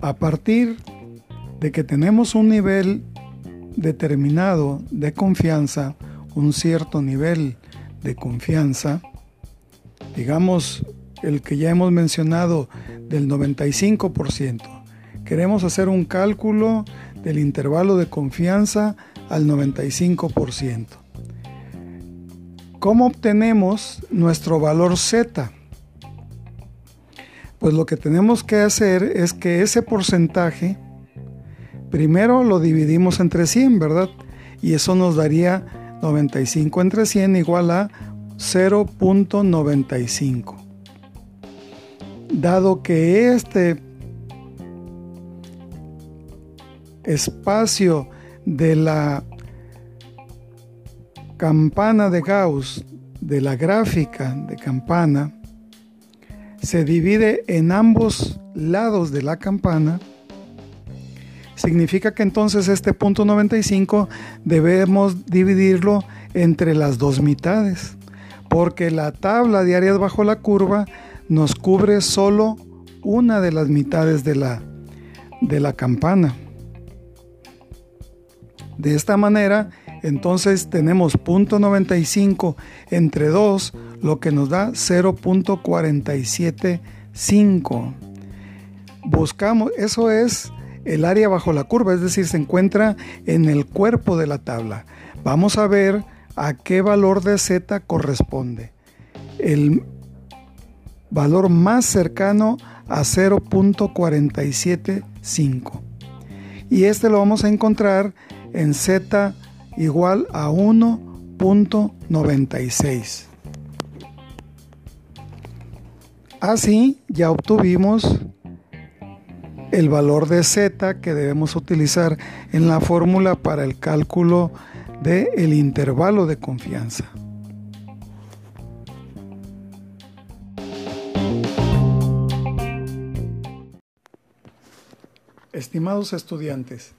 A partir de que tenemos un nivel determinado de confianza, un cierto nivel de confianza, digamos el que ya hemos mencionado del 95%, queremos hacer un cálculo del intervalo de confianza al 95%. ¿Cómo obtenemos nuestro valor Z? Pues lo que tenemos que hacer es que ese porcentaje, primero lo dividimos entre 100, ¿verdad? Y eso nos daría 95 entre 100 igual a 0.95. Dado que este espacio de la campana de Gauss, de la gráfica de campana, se divide en ambos lados de la campana, significa que entonces este punto 95 debemos dividirlo entre las dos mitades, porque la tabla de áreas bajo la curva nos cubre solo una de las mitades de la, de la campana. De esta manera, entonces tenemos punto 95 entre 2, lo que nos da 0.475. Buscamos, eso es el área bajo la curva, es decir, se encuentra en el cuerpo de la tabla. Vamos a ver a qué valor de z corresponde. El valor más cercano a 0.475. Y este lo vamos a encontrar en z igual a 1.96. Así ya obtuvimos el valor de z que debemos utilizar en la fórmula para el cálculo del el intervalo de confianza. Estimados estudiantes,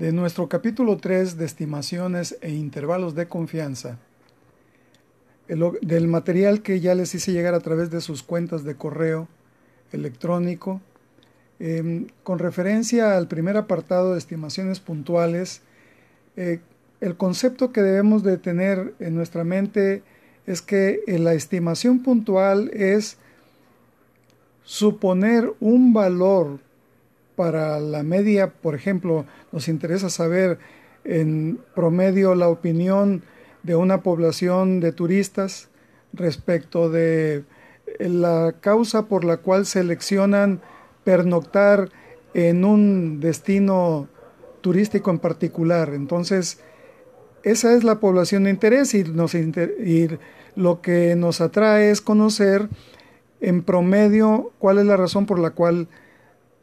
de nuestro capítulo 3 de estimaciones e intervalos de confianza, del material que ya les hice llegar a través de sus cuentas de correo electrónico, em, con referencia al primer apartado de estimaciones puntuales, eh, el concepto que debemos de tener en nuestra mente es que la estimación puntual es suponer un valor para la media, por ejemplo, nos interesa saber en promedio la opinión de una población de turistas respecto de la causa por la cual seleccionan pernoctar en un destino turístico en particular. Entonces, esa es la población de interés y lo que nos atrae es conocer en promedio cuál es la razón por la cual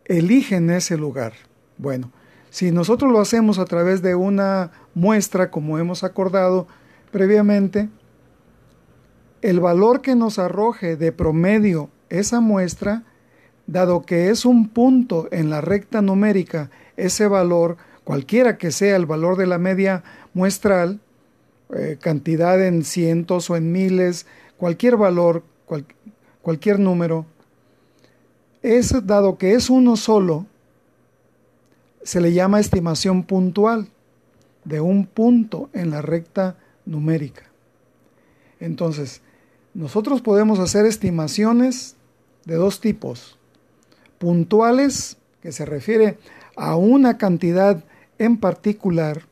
eligen ese lugar. Bueno, si nosotros lo hacemos a través de una muestra, como hemos acordado previamente, el valor que nos arroje de promedio esa muestra, dado que es un punto en la recta numérica, ese valor, cualquiera que sea el valor de la media muestral, eh, cantidad en cientos o en miles, cualquier valor, cualquier número, es, dado que es uno solo, se le llama estimación puntual de un punto en la recta numérica. Entonces, nosotros podemos hacer estimaciones de dos tipos. Puntuales, que se refiere a una cantidad en particular,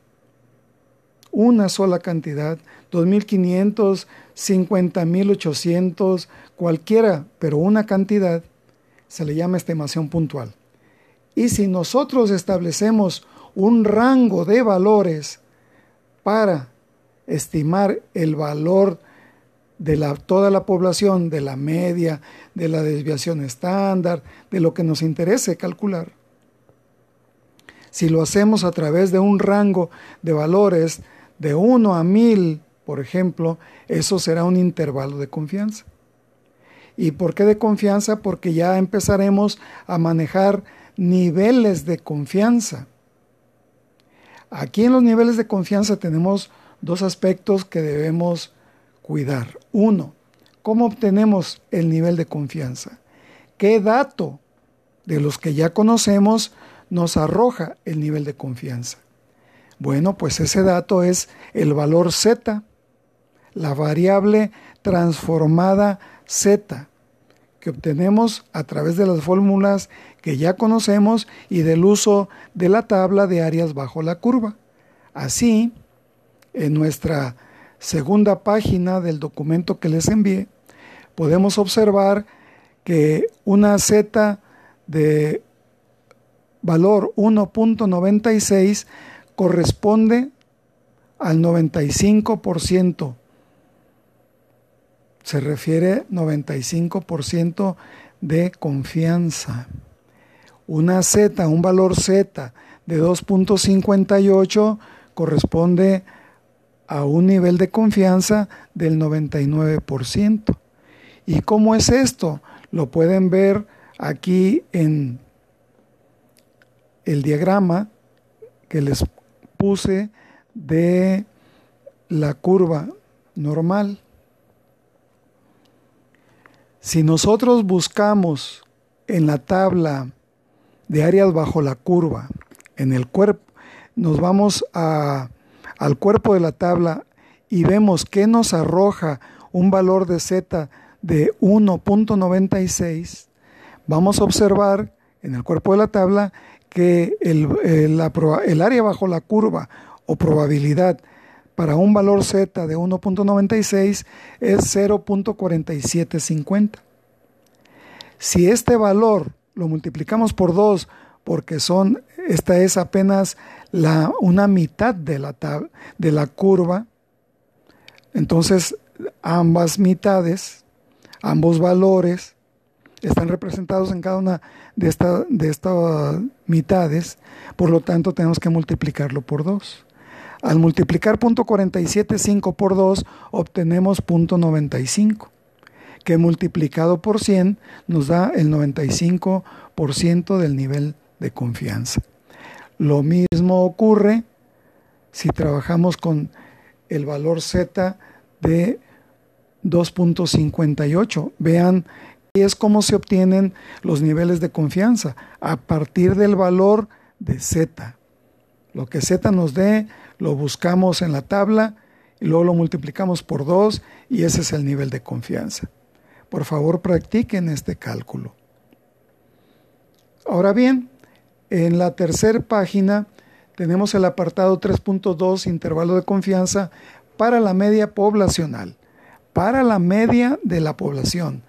una sola cantidad, 2.500, 50.800, cualquiera, pero una cantidad se le llama estimación puntual. Y si nosotros establecemos un rango de valores para estimar el valor de la, toda la población, de la media, de la desviación estándar, de lo que nos interese calcular. Si lo hacemos a través de un rango de valores de 1 a 1000, por ejemplo, eso será un intervalo de confianza. ¿Y por qué de confianza? Porque ya empezaremos a manejar niveles de confianza. Aquí en los niveles de confianza tenemos dos aspectos que debemos cuidar. Uno, ¿Cómo obtenemos el nivel de confianza? ¿Qué dato de los que ya conocemos nos arroja el nivel de confianza? Bueno, pues ese dato es el valor z, la variable transformada z, que obtenemos a través de las fórmulas que ya conocemos y del uso de la tabla de áreas bajo la curva. Así, en nuestra segunda página del documento que les envié, podemos observar que una Z de valor 1.96 corresponde al 95%. Se refiere 95% de confianza. Una Z, un valor Z de 2.58 corresponde a un nivel de confianza del 99%. ¿Y cómo es esto? Lo pueden ver aquí en el diagrama que les puse de la curva normal. Si nosotros buscamos en la tabla de áreas bajo la curva, en el cuerpo, nos vamos al cuerpo de la tabla y vemos que nos arroja un valor de Z de 1.96, vamos a observar en el cuerpo de la tabla que el, el, área bajo la curva o probabilidad para un valor z de 1.96 es 0.4750. Si este valor lo multiplicamos por 2 porque son esta es apenas la una mitad de la de la curva, entonces ambas mitades Ambos valores están representados en cada una de, de estas mitades, por lo tanto tenemos que multiplicarlo por 2. Al multiplicar .475 por 2 obtenemos .95, que multiplicado por 100 nos da el 95% del nivel de confianza. Lo mismo ocurre si trabajamos con el valor z de 2.58. Vean es cómo se obtienen los niveles de confianza a partir del valor de Z. Lo que Z nos dé, lo buscamos en la tabla y luego lo multiplicamos por 2 y ese es el nivel de confianza. Por favor, practiquen este cálculo. Ahora bien, en la tercera página tenemos el apartado 3.2, intervalo de confianza para la media poblacional para la media de la población,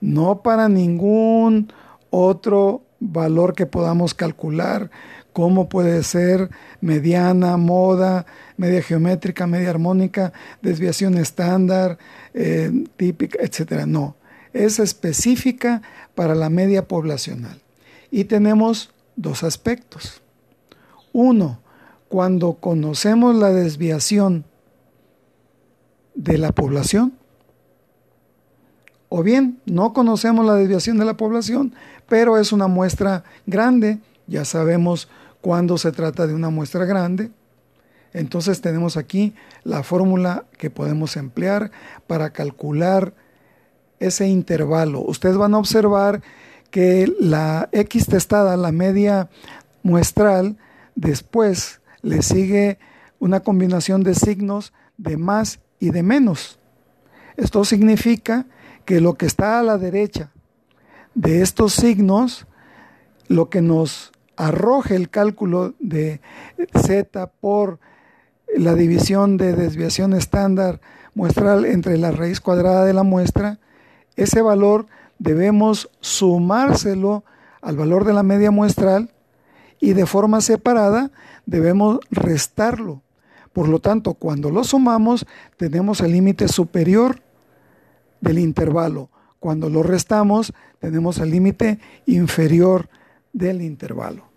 no para ningún otro valor que podamos calcular, como puede ser mediana, moda, media geométrica, media armónica, desviación estándar, eh, típica, etc. No, es específica para la media poblacional. Y tenemos dos aspectos. Uno, cuando conocemos la desviación de la población, o bien no conocemos la desviación de la población, pero es una muestra grande, ya sabemos cuándo se trata de una muestra grande. Entonces tenemos aquí la fórmula que podemos emplear para calcular ese intervalo. Ustedes van a observar que la X testada, la media muestral, después le sigue una combinación de signos de más y de menos. Esto significa que lo que está a la derecha de estos signos, lo que nos arroje el cálculo de z por la división de desviación estándar muestral entre la raíz cuadrada de la muestra, ese valor debemos sumárselo al valor de la media muestral y de forma separada debemos restarlo. Por lo tanto, cuando lo sumamos, tenemos el límite superior del intervalo. Cuando lo restamos, tenemos el límite inferior del intervalo.